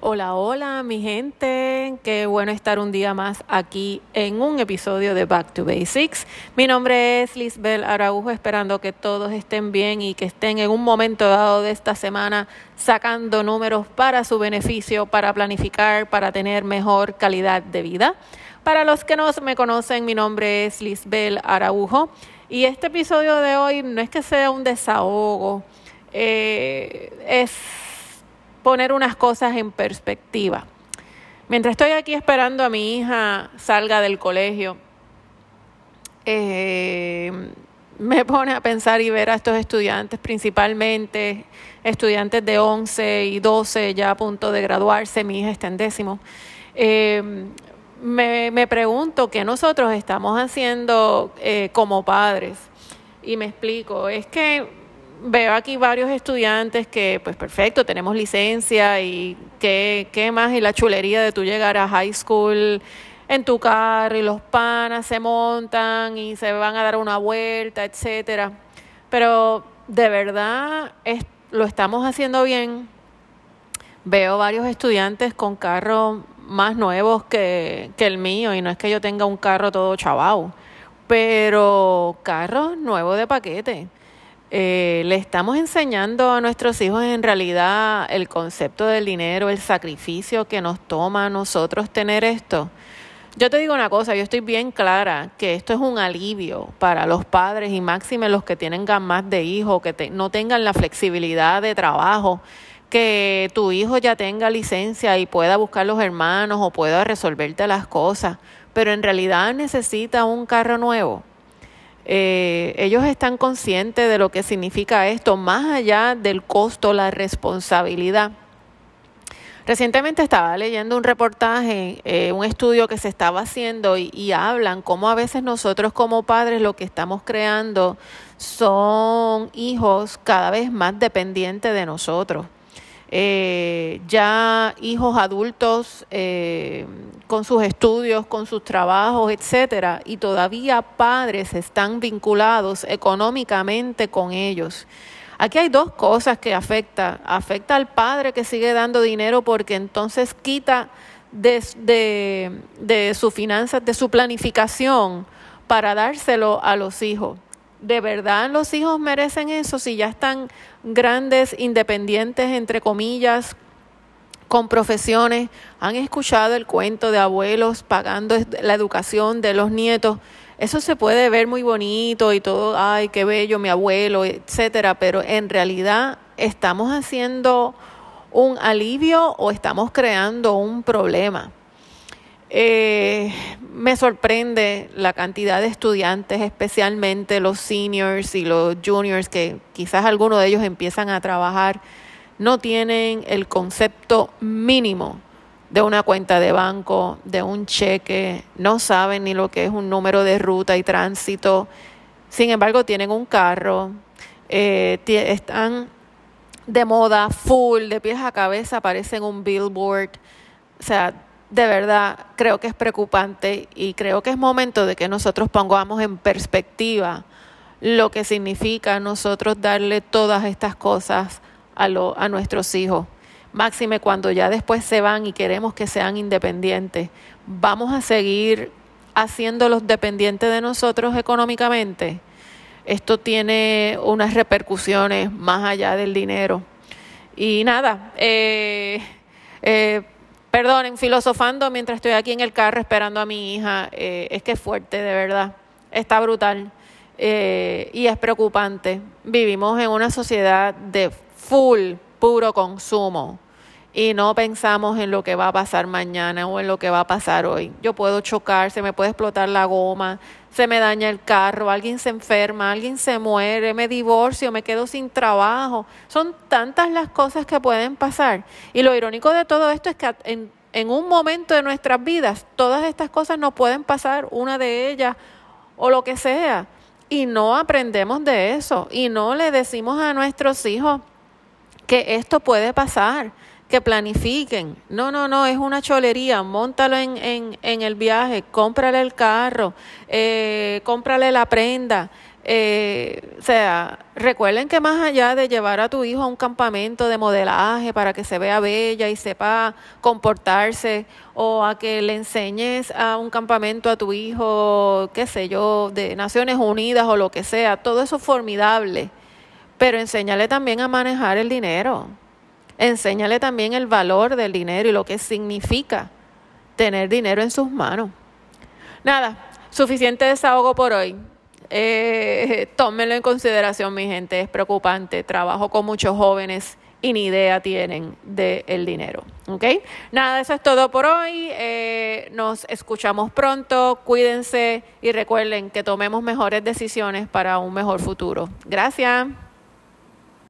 Hola, hola, mi gente. Qué bueno estar un día más aquí en un episodio de Back to Basics. Mi nombre es Lisbel Araujo, esperando que todos estén bien y que estén en un momento dado de esta semana sacando números para su beneficio, para planificar, para tener mejor calidad de vida. Para los que no me conocen, mi nombre es Lisbel Araujo y este episodio de hoy no es que sea un desahogo, eh, es poner unas cosas en perspectiva. Mientras estoy aquí esperando a mi hija salga del colegio, eh, me pone a pensar y ver a estos estudiantes, principalmente estudiantes de 11 y 12 ya a punto de graduarse, mi hija está en décimo. Eh, me, me, pregunto qué nosotros estamos haciendo eh, como padres. Y me explico, es que veo aquí varios estudiantes que, pues perfecto, tenemos licencia y qué, qué más y la chulería de tú llegar a high school en tu carro y los panas se montan y se van a dar una vuelta, etcétera. Pero de verdad es, lo estamos haciendo bien. Veo varios estudiantes con carros más nuevos que, que el mío y no es que yo tenga un carro todo chavao, pero carros nuevos de paquete. Eh, le estamos enseñando a nuestros hijos en realidad el concepto del dinero, el sacrificio que nos toma a nosotros tener esto. Yo te digo una cosa, yo estoy bien clara que esto es un alivio para los padres y máxime los que tienen más de hijos, que no tengan la flexibilidad de trabajo, que tu hijo ya tenga licencia y pueda buscar los hermanos o pueda resolverte las cosas, pero en realidad necesita un carro nuevo eh, ellos están conscientes de lo que significa esto, más allá del costo, la responsabilidad. Recientemente estaba leyendo un reportaje, eh, un estudio que se estaba haciendo y, y, hablan cómo a veces nosotros como padres lo que estamos creando son hijos cada vez más dependientes de nosotros eh, ya hijos adultos eh, con sus estudios, con sus trabajos, etcétera, y todavía padres están vinculados económicamente con ellos. Aquí hay dos cosas que afecta. Afecta al padre que sigue dando dinero porque entonces quita de, de, de sus finanzas, de su planificación para dárselo a los hijos. ¿De verdad los hijos merecen eso si ya están grandes, independientes, entre comillas, con profesiones? ¿Han escuchado el cuento de abuelos pagando la educación de los nietos? Eso se puede ver muy bonito y todo, ay, qué bello mi abuelo, etcétera, pero en realidad estamos haciendo un alivio o estamos creando un problema. Eh, me sorprende la cantidad de estudiantes, especialmente los seniors y los juniors, que quizás algunos de ellos empiezan a trabajar, no tienen el concepto mínimo de una cuenta de banco, de un cheque, no saben ni lo que es un número de ruta y tránsito. Sin embargo, tienen un carro, eh, están de moda, full, de pies a cabeza, parecen un billboard. O sea, de verdad creo que es preocupante y creo que es momento de que nosotros pongamos en perspectiva lo que significa nosotros darle todas estas cosas a, nuestros hijos. Máxime cuando ya después se van y queremos que sean independientes. ¿Vamos a seguir haciéndolos dependientes de nosotros económicamente? Esto tiene unas repercusiones más allá del dinero. Y nada, eh, eh, Perdonen, filosofando mientras estoy aquí en el carro esperando a mi hija. Eh, es que es fuerte, de verdad. Está brutal. Eh, y es preocupante. Vivimos en una sociedad de full, puro consumo. Y no pensamos en lo que va a pasar mañana o en lo que va a pasar hoy. Yo puedo chocar, se me puede explotar la goma, se me daña el carro, alguien se enferma, alguien se muere, me divorcio, me quedo sin trabajo. Son tantas las cosas que pueden pasar. Y lo irónico de todo esto es que en, un momento de nuestras vidas todas estas cosas nos pueden pasar, una de ellas o lo que sea. Y no aprendemos de eso y no le decimos a nuestros hijos que esto puede pasar que planifiquen. No, no, no, es una cholería. Móntalo en, en, el viaje, cómprale el carro, eh, cómprale la prenda. Eh, o sea, recuerden que más allá de llevar a tu hijo a un campamento de modelaje para que se vea bella y sepa comportarse, o a que le enseñes a un campamento a tu hijo, qué sé yo, de Naciones Unidas o lo que sea, todo eso es formidable, pero enséñale también a manejar el dinero, enséñale también el valor del dinero y lo que significa tener dinero en sus manos. Nada, suficiente desahogo por hoy. Eh, tómenlo en consideración, mi gente, es preocupante. Trabajo con muchos jóvenes y ni idea tienen del dinero. ¿Ok? Nada, eso es todo por hoy. Eh, nos escuchamos pronto. Cuídense y recuerden que tomemos mejores decisiones para un mejor futuro. Gracias.